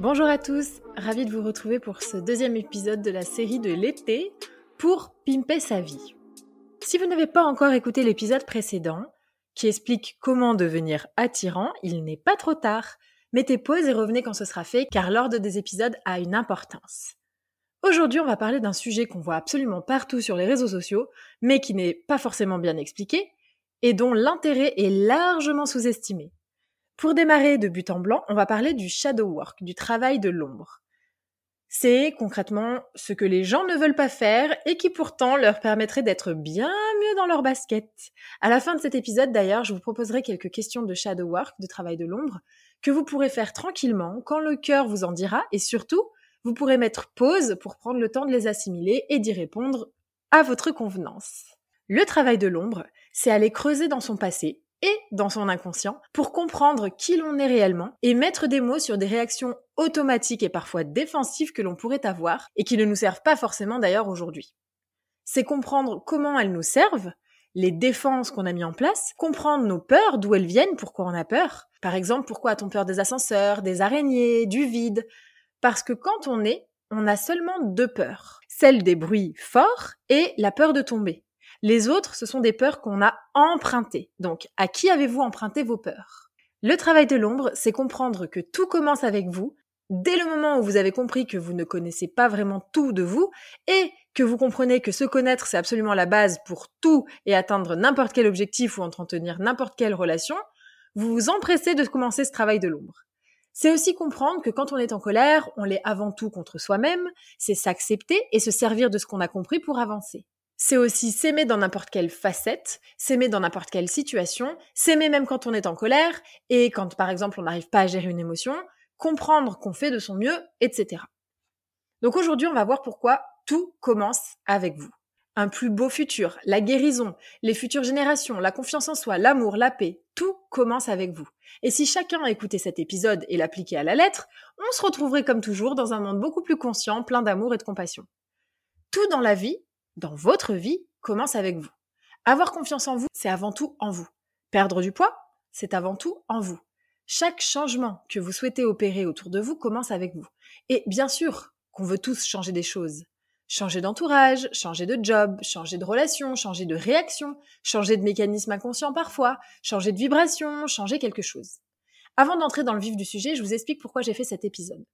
Bonjour à tous, ravi de vous retrouver pour ce deuxième épisode de la série de l'été pour pimper sa vie. Si vous n'avez pas encore écouté l'épisode précédent, qui explique comment devenir attirant, il n'est pas trop tard. Mettez pause et revenez quand ce sera fait, car l'ordre des épisodes a une importance. Aujourd'hui, on va parler d'un sujet qu'on voit absolument partout sur les réseaux sociaux, mais qui n'est pas forcément bien expliqué, et dont l'intérêt est largement sous-estimé. Pour démarrer de but en blanc, on va parler du shadow work, du travail de l'ombre. C'est concrètement ce que les gens ne veulent pas faire et qui pourtant leur permettrait d'être bien mieux dans leur basket. À la fin de cet épisode d'ailleurs, je vous proposerai quelques questions de shadow work, de travail de l'ombre, que vous pourrez faire tranquillement quand le cœur vous en dira et surtout, vous pourrez mettre pause pour prendre le temps de les assimiler et d'y répondre à votre convenance. Le travail de l'ombre, c'est aller creuser dans son passé et dans son inconscient pour comprendre qui l'on est réellement et mettre des mots sur des réactions automatiques et parfois défensives que l'on pourrait avoir et qui ne nous servent pas forcément d'ailleurs aujourd'hui. C'est comprendre comment elles nous servent, les défenses qu'on a mis en place, comprendre nos peurs, d'où elles viennent, pourquoi on a peur. Par exemple, pourquoi a-t-on peur des ascenseurs, des araignées, du vide? Parce que quand on est, on a seulement deux peurs. Celle des bruits forts et la peur de tomber. Les autres, ce sont des peurs qu'on a empruntées. Donc, à qui avez-vous emprunté vos peurs? Le travail de l'ombre, c'est comprendre que tout commence avec vous, dès le moment où vous avez compris que vous ne connaissez pas vraiment tout de vous, et que vous comprenez que se connaître, c'est absolument la base pour tout et atteindre n'importe quel objectif ou entretenir n'importe quelle relation, vous vous empressez de commencer ce travail de l'ombre. C'est aussi comprendre que quand on est en colère, on l'est avant tout contre soi-même, c'est s'accepter et se servir de ce qu'on a compris pour avancer. C'est aussi s'aimer dans n'importe quelle facette, s'aimer dans n'importe quelle situation, s'aimer même quand on est en colère et quand par exemple on n'arrive pas à gérer une émotion, comprendre qu'on fait de son mieux, etc. Donc aujourd'hui on va voir pourquoi tout commence avec vous. Un plus beau futur, la guérison, les futures générations, la confiance en soi, l'amour, la paix, tout commence avec vous. Et si chacun a écouté cet épisode et l'appliqué à la lettre, on se retrouverait comme toujours dans un monde beaucoup plus conscient, plein d'amour et de compassion. Tout dans la vie dans votre vie commence avec vous. Avoir confiance en vous, c'est avant tout en vous. Perdre du poids, c'est avant tout en vous. Chaque changement que vous souhaitez opérer autour de vous commence avec vous. Et bien sûr qu'on veut tous changer des choses. Changer d'entourage, changer de job, changer de relation, changer de réaction, changer de mécanisme inconscient parfois, changer de vibration, changer quelque chose. Avant d'entrer dans le vif du sujet, je vous explique pourquoi j'ai fait cet épisode.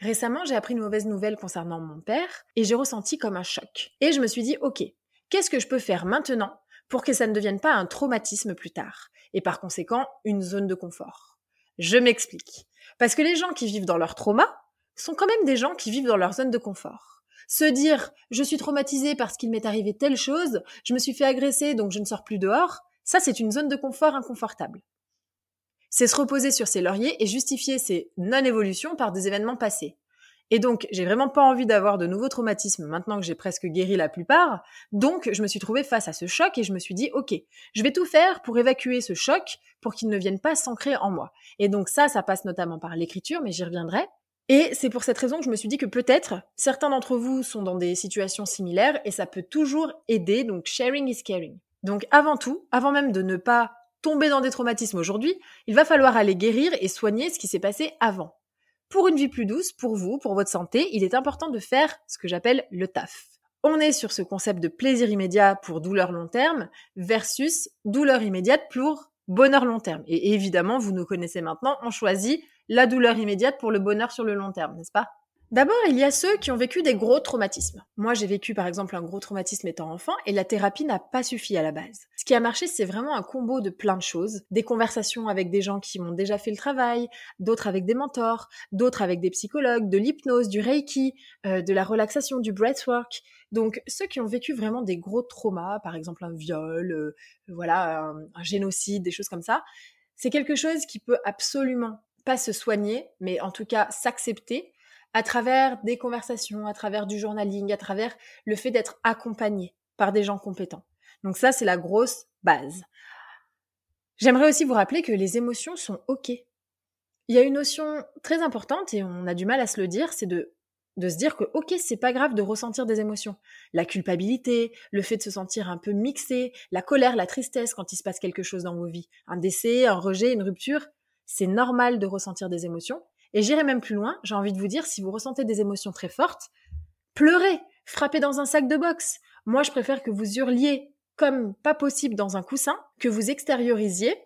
Récemment, j'ai appris une mauvaise nouvelle concernant mon père et j'ai ressenti comme un choc. Et je me suis dit, ok, qu'est-ce que je peux faire maintenant pour que ça ne devienne pas un traumatisme plus tard et par conséquent une zone de confort? Je m'explique. Parce que les gens qui vivent dans leur trauma sont quand même des gens qui vivent dans leur zone de confort. Se dire je suis traumatisé parce qu'il m'est arrivé telle chose, je me suis fait agresser donc je ne sors plus dehors, ça c'est une zone de confort inconfortable. C'est se reposer sur ses lauriers et justifier ses non-évolutions par des événements passés. Et donc, j'ai vraiment pas envie d'avoir de nouveaux traumatismes maintenant que j'ai presque guéri la plupart. Donc, je me suis trouvée face à ce choc et je me suis dit, OK, je vais tout faire pour évacuer ce choc pour qu'il ne vienne pas s'ancrer en moi. Et donc ça, ça passe notamment par l'écriture, mais j'y reviendrai. Et c'est pour cette raison que je me suis dit que peut-être certains d'entre vous sont dans des situations similaires et ça peut toujours aider. Donc, sharing is caring. Donc, avant tout, avant même de ne pas tomber dans des traumatismes aujourd'hui, il va falloir aller guérir et soigner ce qui s'est passé avant pour une vie plus douce, pour vous, pour votre santé, il est important de faire ce que j'appelle le taf. On est sur ce concept de plaisir immédiat pour douleur long terme versus douleur immédiate pour bonheur long terme. Et évidemment, vous nous connaissez maintenant, on choisit la douleur immédiate pour le bonheur sur le long terme, n'est-ce pas? D'abord, il y a ceux qui ont vécu des gros traumatismes. Moi, j'ai vécu par exemple un gros traumatisme étant enfant et la thérapie n'a pas suffi à la base. Ce qui a marché, c'est vraiment un combo de plein de choses. Des conversations avec des gens qui ont déjà fait le travail, d'autres avec des mentors, d'autres avec des psychologues, de l'hypnose, du reiki, euh, de la relaxation, du breathwork. Donc, ceux qui ont vécu vraiment des gros traumas, par exemple un viol, euh, voilà, un, un génocide, des choses comme ça, c'est quelque chose qui peut absolument pas se soigner, mais en tout cas s'accepter à travers des conversations, à travers du journaling, à travers le fait d'être accompagné par des gens compétents. Donc ça, c'est la grosse base. J'aimerais aussi vous rappeler que les émotions sont OK. Il y a une notion très importante et on a du mal à se le dire, c'est de, de se dire que OK, c'est pas grave de ressentir des émotions. La culpabilité, le fait de se sentir un peu mixé, la colère, la tristesse quand il se passe quelque chose dans vos vies, un décès, un rejet, une rupture, c'est normal de ressentir des émotions et j'irai même plus loin, j'ai envie de vous dire, si vous ressentez des émotions très fortes, pleurez, frappez dans un sac de boxe. Moi, je préfère que vous hurliez comme pas possible dans un coussin, que vous extériorisiez,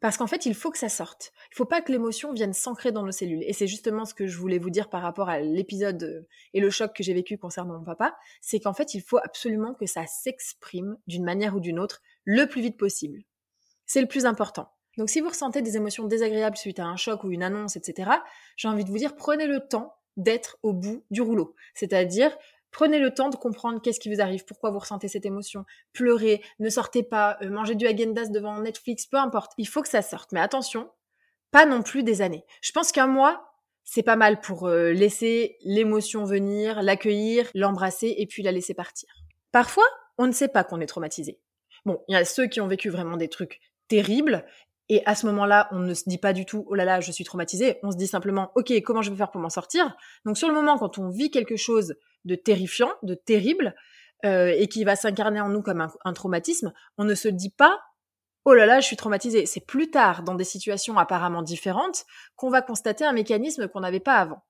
parce qu'en fait, il faut que ça sorte. Il faut pas que l'émotion vienne s'ancrer dans nos cellules. Et c'est justement ce que je voulais vous dire par rapport à l'épisode euh, et le choc que j'ai vécu concernant mon papa, c'est qu'en fait, il faut absolument que ça s'exprime d'une manière ou d'une autre le plus vite possible. C'est le plus important. Donc si vous ressentez des émotions désagréables suite à un choc ou une annonce, etc., j'ai envie de vous dire, prenez le temps d'être au bout du rouleau. C'est-à-dire, prenez le temps de comprendre qu'est-ce qui vous arrive, pourquoi vous ressentez cette émotion. Pleurez, ne sortez pas, euh, mangez du Agendas devant Netflix, peu importe. Il faut que ça sorte. Mais attention, pas non plus des années. Je pense qu'un mois, c'est pas mal pour euh, laisser l'émotion venir, l'accueillir, l'embrasser et puis la laisser partir. Parfois, on ne sait pas qu'on est traumatisé. Bon, il y a ceux qui ont vécu vraiment des trucs terribles et à ce moment-là, on ne se dit pas du tout, oh là là, je suis traumatisé. On se dit simplement, ok, comment je vais faire pour m'en sortir? Donc sur le moment, quand on vit quelque chose de terrifiant, de terrible, euh, et qui va s'incarner en nous comme un, traumatisme, on ne se dit pas, oh là là, je suis traumatisé. C'est plus tard, dans des situations apparemment différentes, qu'on va constater un mécanisme qu'on n'avait pas avant.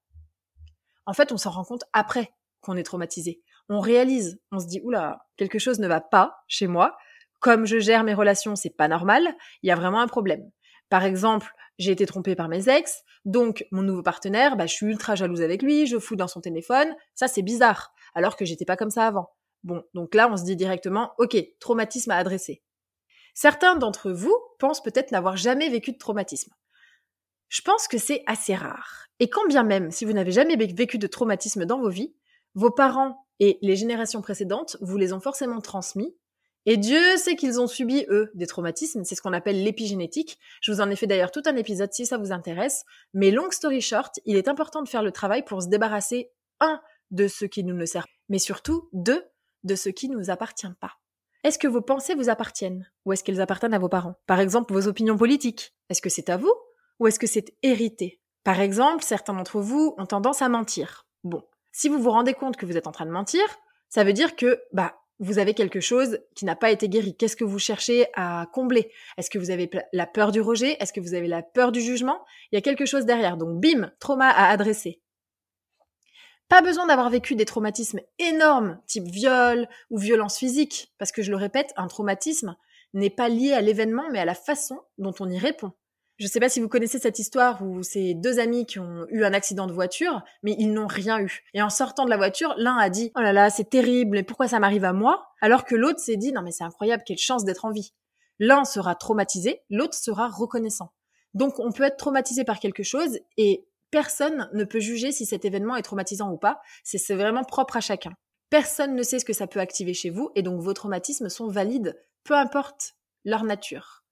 En fait, on s'en rend compte après qu'on est traumatisé. On réalise, on se dit, oula, quelque chose ne va pas chez moi comme je gère mes relations, c'est pas normal, il y a vraiment un problème. Par exemple, j'ai été trompée par mes ex, donc mon nouveau partenaire, bah, je suis ultra jalouse avec lui, je fous dans son téléphone, ça c'est bizarre, alors que j'étais pas comme ça avant. Bon, donc là on se dit directement, ok, traumatisme à adresser. Certains d'entre vous pensent peut-être n'avoir jamais vécu de traumatisme. Je pense que c'est assez rare. Et quand bien même, si vous n'avez jamais vécu de traumatisme dans vos vies, vos parents et les générations précédentes vous les ont forcément transmis et Dieu sait qu'ils ont subi, eux, des traumatismes, c'est ce qu'on appelle l'épigénétique. Je vous en ai fait d'ailleurs tout un épisode si ça vous intéresse. Mais long story short, il est important de faire le travail pour se débarrasser, un, de ce qui nous ne sert, mais surtout, deux, de ce qui ne nous appartient pas. Est-ce que vos pensées vous appartiennent? Ou est-ce qu'elles appartiennent à vos parents? Par exemple, vos opinions politiques. Est-ce que c'est à vous? Ou est-ce que c'est hérité? Par exemple, certains d'entre vous ont tendance à mentir. Bon, si vous vous rendez compte que vous êtes en train de mentir, ça veut dire que, bah, vous avez quelque chose qui n'a pas été guéri. Qu'est-ce que vous cherchez à combler? Est-ce que vous avez la peur du rejet? Est-ce que vous avez la peur du jugement? Il y a quelque chose derrière. Donc, bim, trauma à adresser. Pas besoin d'avoir vécu des traumatismes énormes, type viol ou violence physique, parce que je le répète, un traumatisme n'est pas lié à l'événement, mais à la façon dont on y répond. Je ne sais pas si vous connaissez cette histoire où c'est deux amis qui ont eu un accident de voiture, mais ils n'ont rien eu. Et en sortant de la voiture, l'un a dit « Oh là là, c'est terrible, et pourquoi ça m'arrive à moi ?» Alors que l'autre s'est dit « Non mais c'est incroyable, quelle chance d'être en vie. » L'un sera traumatisé, l'autre sera reconnaissant. Donc on peut être traumatisé par quelque chose et personne ne peut juger si cet événement est traumatisant ou pas. C'est vraiment propre à chacun. Personne ne sait ce que ça peut activer chez vous et donc vos traumatismes sont valides, peu importe leur nature.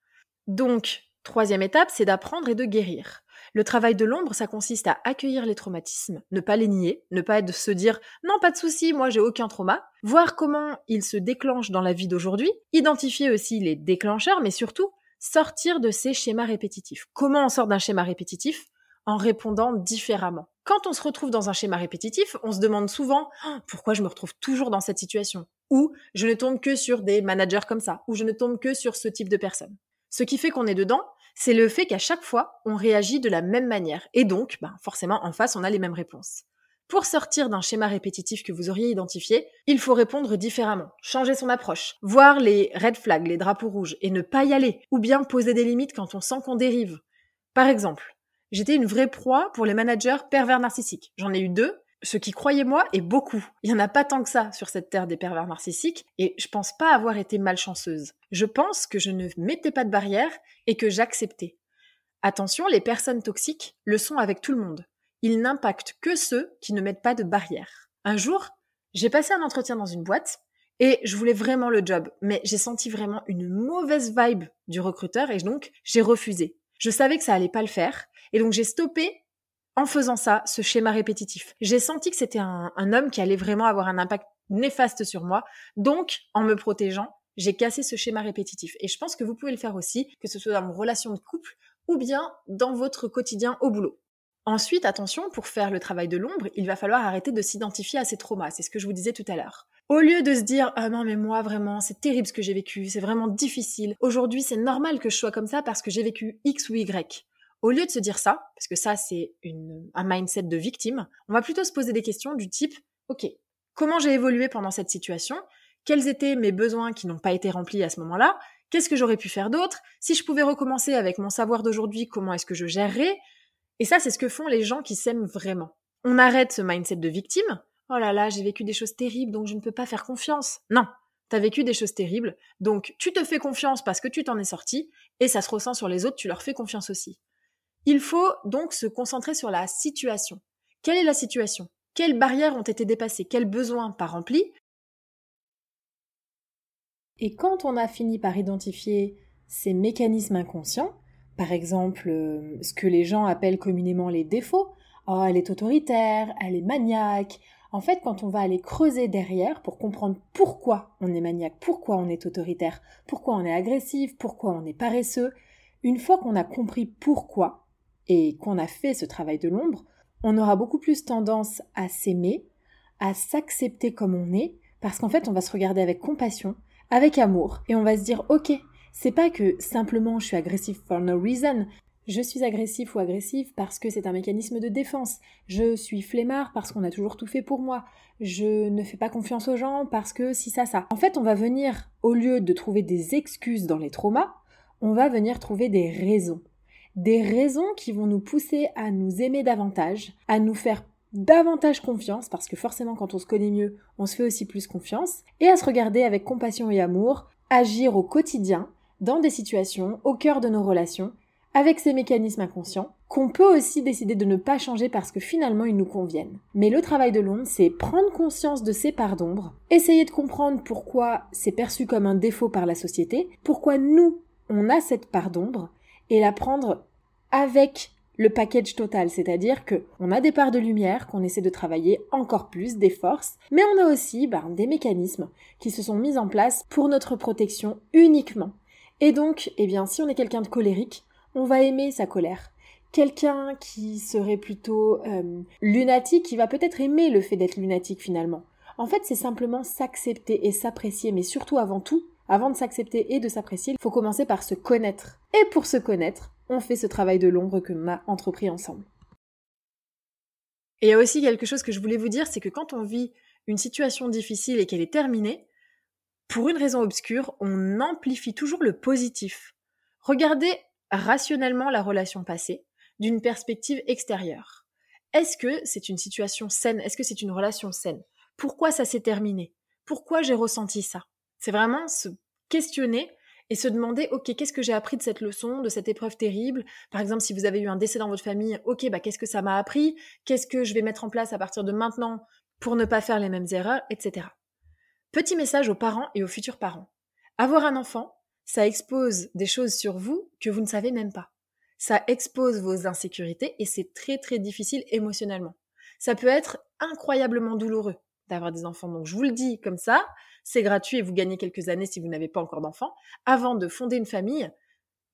Donc, troisième étape, c'est d'apprendre et de guérir. Le travail de l'ombre, ça consiste à accueillir les traumatismes, ne pas les nier, ne pas se dire non, pas de souci, moi j'ai aucun trauma, voir comment ils se déclenchent dans la vie d'aujourd'hui, identifier aussi les déclencheurs, mais surtout sortir de ces schémas répétitifs. Comment on sort d'un schéma répétitif? En répondant différemment. Quand on se retrouve dans un schéma répétitif, on se demande souvent oh, pourquoi je me retrouve toujours dans cette situation? Ou je ne tombe que sur des managers comme ça ou je ne tombe que sur ce type de personnes. Ce qui fait qu'on est dedans, c'est le fait qu'à chaque fois, on réagit de la même manière. Et donc, ben, forcément, en face, on a les mêmes réponses. Pour sortir d'un schéma répétitif que vous auriez identifié, il faut répondre différemment, changer son approche, voir les red flags, les drapeaux rouges, et ne pas y aller, ou bien poser des limites quand on sent qu'on dérive. Par exemple, j'étais une vraie proie pour les managers pervers narcissiques. J'en ai eu deux, ce qui, croyez-moi, est beaucoup. Il n'y en a pas tant que ça sur cette terre des pervers narcissiques, et je pense pas avoir été malchanceuse. Je pense que je ne mettais pas de barrière et que j'acceptais. Attention, les personnes toxiques le sont avec tout le monde. Ils n'impactent que ceux qui ne mettent pas de barrière. Un jour, j'ai passé un entretien dans une boîte, et je voulais vraiment le job, mais j'ai senti vraiment une mauvaise vibe du recruteur, et donc j'ai refusé. Je savais que ça allait pas le faire, et donc j'ai stoppé en faisant ça, ce schéma répétitif. J'ai senti que c'était un, homme qui allait vraiment avoir un impact néfaste sur moi. Donc, en me protégeant, j'ai cassé ce schéma répétitif. Et je pense que vous pouvez le faire aussi, que ce soit dans vos relations de couple ou bien dans votre quotidien au boulot. Ensuite, attention, pour faire le travail de l'ombre, il va falloir arrêter de s'identifier à ces traumas. C'est ce que je vous disais tout à l'heure. Au lieu de se dire ah non mais moi vraiment c'est terrible ce que j'ai vécu, c'est vraiment difficile. Aujourd'hui c'est normal que je sois comme ça parce que j'ai vécu X ou Y. Au lieu de se dire ça, parce que ça c'est un mindset de victime, on va plutôt se poser des questions du type ok, comment j'ai évolué pendant cette situation? Quels étaient mes besoins qui n'ont pas été remplis à ce moment-là? Qu'est-ce que j'aurais pu faire d'autre? Si je pouvais recommencer avec mon savoir d'aujourd'hui, comment est-ce que je gérerais? Et ça, c'est ce que font les gens qui s'aiment vraiment. On arrête ce mindset de victime. Oh là là, j'ai vécu des choses terribles, donc je ne peux pas faire confiance. Non, t'as vécu des choses terribles, donc tu te fais confiance parce que tu t'en es sorti, et ça se ressent sur les autres, tu leur fais confiance aussi. Il faut donc se concentrer sur la situation. Quelle est la situation? Quelles barrières ont été dépassées? Quels besoins pas remplis? Et quand on a fini par identifier ces mécanismes inconscients, par exemple euh, ce que les gens appellent communément les défauts, oh elle est autoritaire, elle est maniaque, en fait, quand on va aller creuser derrière pour comprendre pourquoi on est maniaque, pourquoi on est autoritaire, pourquoi on est agressif, pourquoi on est paresseux, une fois qu'on a compris pourquoi, et qu'on a fait ce travail de l'ombre, on aura beaucoup plus tendance à s'aimer, à s'accepter comme on est, parce qu'en fait on va se regarder avec compassion, avec amour, et on va se dire ok, c'est pas que simplement je suis agressif for no reason, je suis agressif ou agressive parce que c'est un mécanisme de défense. Je suis flemmard parce qu'on a toujours tout fait pour moi. Je ne fais pas confiance aux gens parce que si ça, ça. En fait, on va venir, au lieu de trouver des excuses dans les traumas, on va venir trouver des raisons des raisons qui vont nous pousser à nous aimer davantage, à nous faire davantage confiance, parce que forcément quand on se connaît mieux, on se fait aussi plus confiance, et à se regarder avec compassion et amour, agir au quotidien, dans des situations, au cœur de nos relations, avec ces mécanismes inconscients, qu'on peut aussi décider de ne pas changer parce que finalement ils nous conviennent. Mais le travail de l'ombre, c'est prendre conscience de ces parts d'ombre, essayer de comprendre pourquoi c'est perçu comme un défaut par la société, pourquoi nous, on a cette part d'ombre, et la prendre avec le package total, c'est-à-dire que on a des parts de lumière qu'on essaie de travailler encore plus, des forces, mais on a aussi ben, des mécanismes qui se sont mis en place pour notre protection uniquement. Et donc, eh bien, si on est quelqu'un de colérique, on va aimer sa colère. Quelqu'un qui serait plutôt euh, lunatique, qui va peut-être aimer le fait d'être lunatique finalement. En fait, c'est simplement s'accepter et s'apprécier, mais surtout avant tout, avant de s'accepter et de s'apprécier, il faut commencer par se connaître. Et pour se connaître, on fait ce travail de l'ombre que l'on a entrepris ensemble. Et il y a aussi quelque chose que je voulais vous dire, c'est que quand on vit une situation difficile et qu'elle est terminée, pour une raison obscure, on amplifie toujours le positif. Regardez rationnellement la relation passée d'une perspective extérieure. Est-ce que c'est une situation saine? Est-ce que c'est une relation saine? Pourquoi ça s'est terminé? Pourquoi j'ai ressenti ça? C'est vraiment se questionner et se demander, OK, qu'est-ce que j'ai appris de cette leçon, de cette épreuve terrible? Par exemple, si vous avez eu un décès dans votre famille, OK, bah, qu'est-ce que ça m'a appris? Qu'est-ce que je vais mettre en place à partir de maintenant pour ne pas faire les mêmes erreurs, etc. Petit message aux parents et aux futurs parents. Avoir un enfant, ça expose des choses sur vous que vous ne savez même pas. Ça expose vos insécurités et c'est très très difficile émotionnellement. Ça peut être incroyablement douloureux d'avoir des enfants. Donc je vous le dis comme ça, c'est gratuit et vous gagnez quelques années si vous n'avez pas encore d'enfants. Avant de fonder une famille,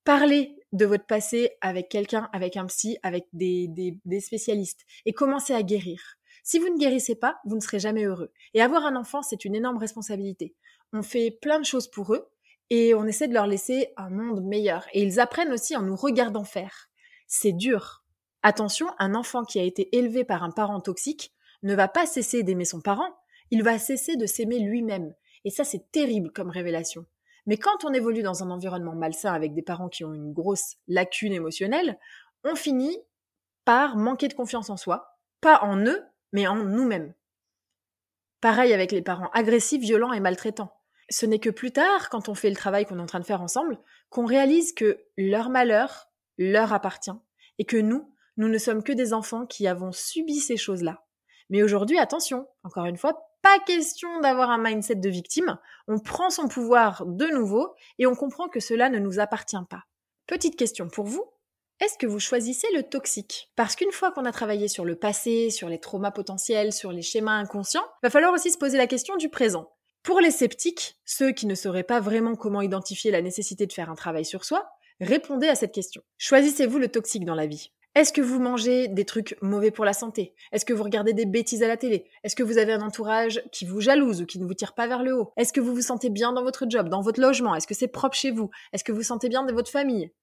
parlez de votre passé avec quelqu'un, avec un psy, avec des, des, spécialistes et commencez à guérir. Si vous ne guérissez pas, vous ne serez jamais heureux. Et avoir un enfant, c'est une énorme responsabilité. On fait plein de choses pour eux et on essaie de leur laisser un monde meilleur. Et ils apprennent aussi en nous regardant faire. C'est dur. Attention, un enfant qui a été élevé par un parent toxique ne va pas cesser d'aimer son parent, il va cesser de s'aimer lui-même. Et ça, c'est terrible comme révélation. Mais quand on évolue dans un environnement malsain avec des parents qui ont une grosse lacune émotionnelle, on finit par manquer de confiance en soi, pas en eux, mais en nous-mêmes. Pareil avec les parents agressifs, violents et maltraitants. Ce n'est que plus tard, quand on fait le travail qu'on est en train de faire ensemble, qu'on réalise que leur malheur leur appartient et que nous, nous ne sommes que des enfants qui avons subi ces choses-là. Mais aujourd'hui, attention, encore une fois, pas question d'avoir un mindset de victime. On prend son pouvoir de nouveau et on comprend que cela ne nous appartient pas. Petite question pour vous. Est-ce que vous choisissez le toxique? Parce qu'une fois qu'on a travaillé sur le passé, sur les traumas potentiels, sur les schémas inconscients, va falloir aussi se poser la question du présent. Pour les sceptiques, ceux qui ne sauraient pas vraiment comment identifier la nécessité de faire un travail sur soi, répondez à cette question. Choisissez-vous le toxique dans la vie? Est-ce que vous mangez des trucs mauvais pour la santé? Est-ce que vous regardez des bêtises à la télé? Est-ce que vous avez un entourage qui vous jalouse ou qui ne vous tire pas vers le haut? Est-ce que vous vous sentez bien dans votre job, dans votre logement? Est-ce que c'est propre chez vous? Est-ce que vous sentez bien de votre famille?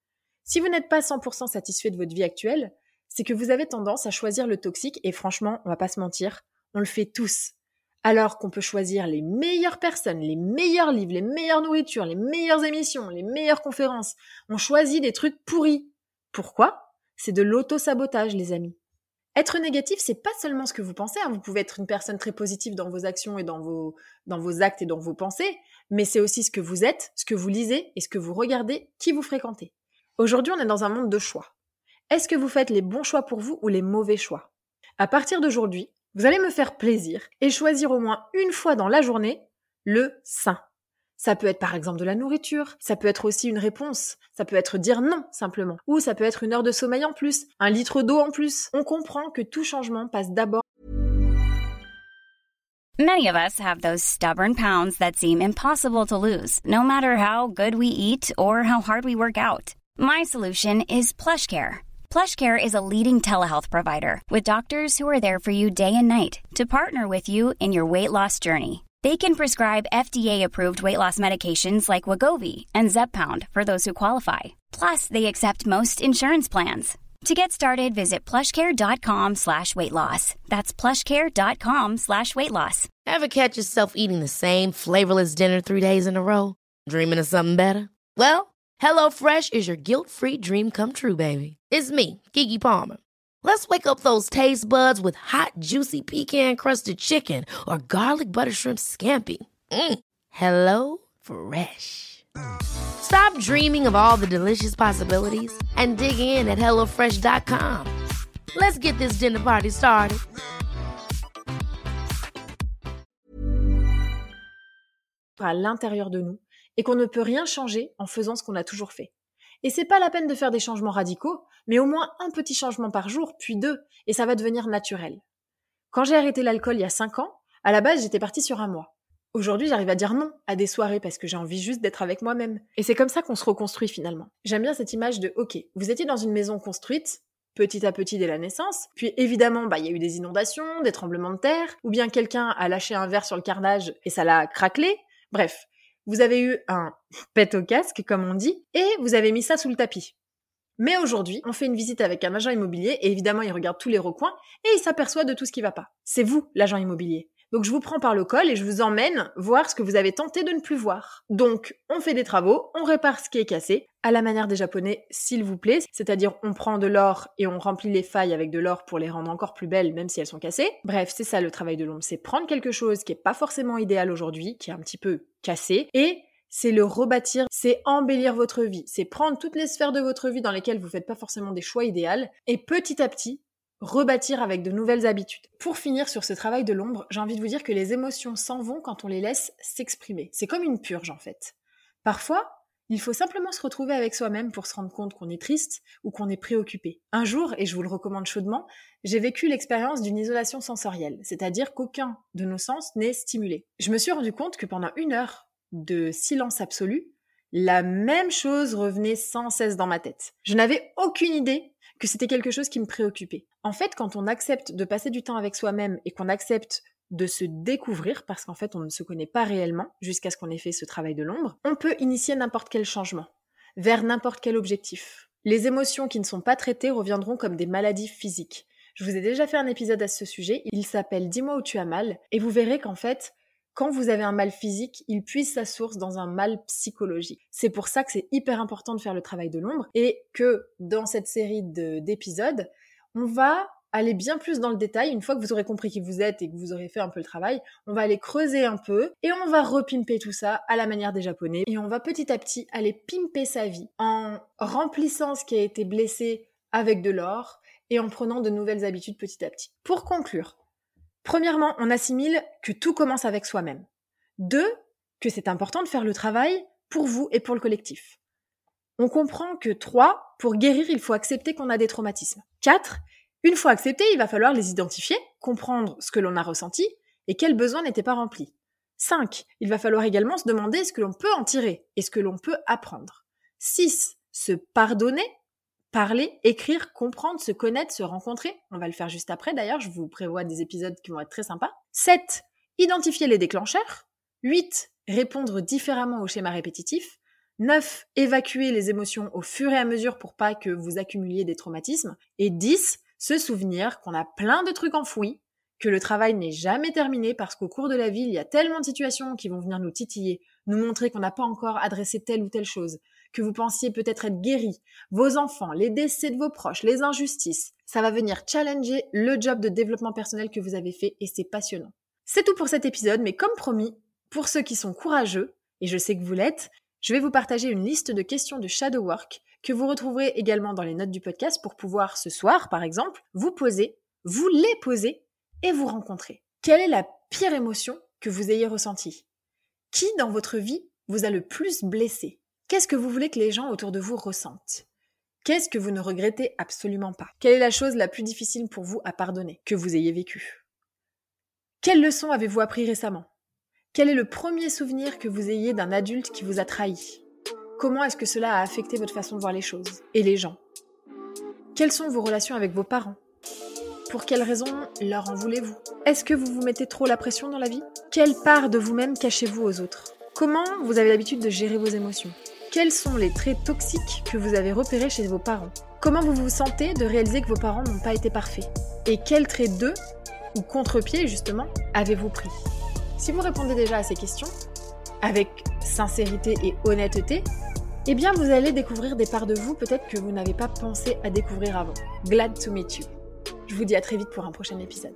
Si vous n'êtes pas 100% satisfait de votre vie actuelle, c'est que vous avez tendance à choisir le toxique et franchement, on va pas se mentir, on le fait tous. Alors qu'on peut choisir les meilleures personnes, les meilleurs livres, les meilleures nourritures, les meilleures émissions, les meilleures conférences, on choisit des trucs pourris. Pourquoi? C'est de l'auto-sabotage, les amis. Être négatif, c'est pas seulement ce que vous pensez. Hein. Vous pouvez être une personne très positive dans vos actions et dans vos, actes et dans vos pensées, mais c'est aussi ce que vous êtes, ce que vous lisez et ce que vous regardez, qui vous fréquentez. Aujourd'hui, on est dans un monde de choix. Est-ce que vous faites les bons choix pour vous ou les mauvais choix? À partir d'aujourd'hui, vous allez me faire plaisir et choisir au moins une fois dans la journée le sain. Ça peut être par exemple de la nourriture, ça peut être aussi une réponse, ça peut être dire non simplement, ou ça peut être une heure de sommeil en plus, un litre d'eau en plus. On comprend que tout changement passe d'abord. Many of us have those stubborn pounds that seem impossible to lose, no matter how good we eat or how hard we work out. My solution is PlushCare. PlushCare is a leading telehealth provider with doctors who are there for you day and night to partner with you in your weight loss journey. They can prescribe FDA-approved weight loss medications like Wagovi and Zepbound for those who qualify. Plus, they accept most insurance plans. To get started, visit plushcare.com slash weight loss. That's plushcare.com slash weight loss. Ever catch yourself eating the same flavorless dinner three days in a row? Dreaming of something better? Well, HelloFresh is your guilt-free dream come true, baby. It's me, Kiki Palmer. Let's wake up those taste buds with hot, juicy pecan crusted chicken or garlic butter shrimp scampi. Mm. Hello Fresh. Stop dreaming of all the delicious possibilities and dig in at HelloFresh.com. Let's get this dinner party started. À l'intérieur de nous et qu'on ne peut rien changer en faisant ce qu'on a toujours fait. Et c'est pas la peine de faire des changements radicaux, mais au moins un petit changement par jour, puis deux, et ça va devenir naturel. Quand j'ai arrêté l'alcool il y a cinq ans, à la base j'étais partie sur un mois. Aujourd'hui, j'arrive à dire non à des soirées parce que j'ai envie juste d'être avec moi-même. Et c'est comme ça qu'on se reconstruit finalement. J'aime bien cette image de OK, vous étiez dans une maison construite petit à petit dès la naissance, puis évidemment, bah il y a eu des inondations, des tremblements de terre, ou bien quelqu'un a lâché un verre sur le carnage et ça l'a craquelé. Bref, vous avez eu un pet au casque, comme on dit, et vous avez mis ça sous le tapis. Mais aujourd'hui, on fait une visite avec un agent immobilier et évidemment, il regarde tous les recoins et il s'aperçoit de tout ce qui va pas. C'est vous, l'agent immobilier. Donc je vous prends par le col et je vous emmène voir ce que vous avez tenté de ne plus voir. Donc on fait des travaux, on répare ce qui est cassé, à la manière des japonais s'il vous plaît, c'est-à-dire on prend de l'or et on remplit les failles avec de l'or pour les rendre encore plus belles même si elles sont cassées. Bref, c'est ça le travail de l'ombre, c'est prendre quelque chose qui est pas forcément idéal aujourd'hui, qui est un petit peu cassé, et c'est le rebâtir, c'est embellir votre vie, c'est prendre toutes les sphères de votre vie dans lesquelles vous ne faites pas forcément des choix idéaux et petit à petit rebâtir avec de nouvelles habitudes. Pour finir sur ce travail de l'ombre, j'ai envie de vous dire que les émotions s'en vont quand on les laisse s'exprimer. C'est comme une purge en fait. Parfois, il faut simplement se retrouver avec soi-même pour se rendre compte qu'on est triste ou qu'on est préoccupé. Un jour, et je vous le recommande chaudement, j'ai vécu l'expérience d'une isolation sensorielle, c'est-à-dire qu'aucun de nos sens n'est stimulé. Je me suis rendu compte que pendant une heure de silence absolu, la même chose revenait sans cesse dans ma tête. Je n'avais aucune idée que c'était quelque chose qui me préoccupait. En fait, quand on accepte de passer du temps avec soi-même et qu'on accepte de se découvrir, parce qu'en fait on ne se connaît pas réellement jusqu'à ce qu'on ait fait ce travail de l'ombre, on peut initier n'importe quel changement, vers n'importe quel objectif. Les émotions qui ne sont pas traitées reviendront comme des maladies physiques. Je vous ai déjà fait un épisode à ce sujet, il s'appelle Dis-moi où tu as mal, et vous verrez qu'en fait, quand vous avez un mal physique, il puise sa source dans un mal psychologique. C'est pour ça que c'est hyper important de faire le travail de l'ombre, et que dans cette série d'épisodes, on va aller bien plus dans le détail. Une fois que vous aurez compris qui vous êtes et que vous aurez fait un peu le travail, on va aller creuser un peu et on va repimper tout ça à la manière des japonais. Et on va petit à petit aller pimper sa vie en remplissant ce qui a été blessé avec de l'or et en prenant de nouvelles habitudes petit à petit. Pour conclure, premièrement, on assimile que tout commence avec soi-même. Deux, que c'est important de faire le travail pour vous et pour le collectif. On comprend que trois, pour guérir, il faut accepter qu'on a des traumatismes. Quatre, une fois acceptés, il va falloir les identifier, comprendre ce que l'on a ressenti et quels besoins n'étaient pas remplis. 5. Il va falloir également se demander ce que l'on peut en tirer et ce que l'on peut apprendre. 6. Se pardonner, parler, écrire, comprendre, se connaître, se rencontrer. On va le faire juste après d'ailleurs, je vous prévois des épisodes qui vont être très sympas. 7. Identifier les déclencheurs. 8. Répondre différemment aux schémas répétitifs. 9. Évacuer les émotions au fur et à mesure pour pas que vous accumuliez des traumatismes. Et 10 se souvenir qu'on a plein de trucs enfouis, que le travail n'est jamais terminé parce qu'au cours de la vie, il y a tellement de situations qui vont venir nous titiller, nous montrer qu'on n'a pas encore adressé telle ou telle chose, que vous pensiez peut-être être guéri, vos enfants, les décès de vos proches, les injustices. Ça va venir challenger le job de développement personnel que vous avez fait et c'est passionnant. C'est tout pour cet épisode, mais comme promis, pour ceux qui sont courageux, et je sais que vous l'êtes, je vais vous partager une liste de questions de shadow work que vous retrouverez également dans les notes du podcast pour pouvoir ce soir, par exemple, vous poser, vous les poser et vous rencontrer. Quelle est la pire émotion que vous ayez ressentie? Qui dans votre vie vous a le plus blessé? Qu'est-ce que vous voulez que les gens autour de vous ressentent? Qu'est-ce que vous ne regrettez absolument pas? Quelle est la chose la plus difficile pour vous à pardonner que vous ayez vécue? Quelle leçon avez-vous appris récemment? Quel est le premier souvenir que vous ayez d'un adulte qui vous a trahi? Comment est-ce que cela a affecté votre façon de voir les choses et les gens? Quelles sont vos relations avec vos parents? Pour quelles raisons leur en voulez-vous? Est-ce que vous vous mettez trop la pression dans la vie? Quelle part de vous-même cachez-vous aux autres? Comment vous avez l'habitude de gérer vos émotions? Quels sont les traits toxiques que vous avez repérés chez vos parents Comment vous vous sentez de réaliser que vos parents n'ont pas été parfaits Et quels traits d'eux, ou contre-pied justement, avez-vous pris Si vous répondez déjà à ces questions, avec sincérité et honnêteté, eh bien vous allez découvrir des parts de vous peut-être que vous n'avez pas pensé à découvrir avant. Glad to meet you. Je vous dis à très vite pour un prochain épisode.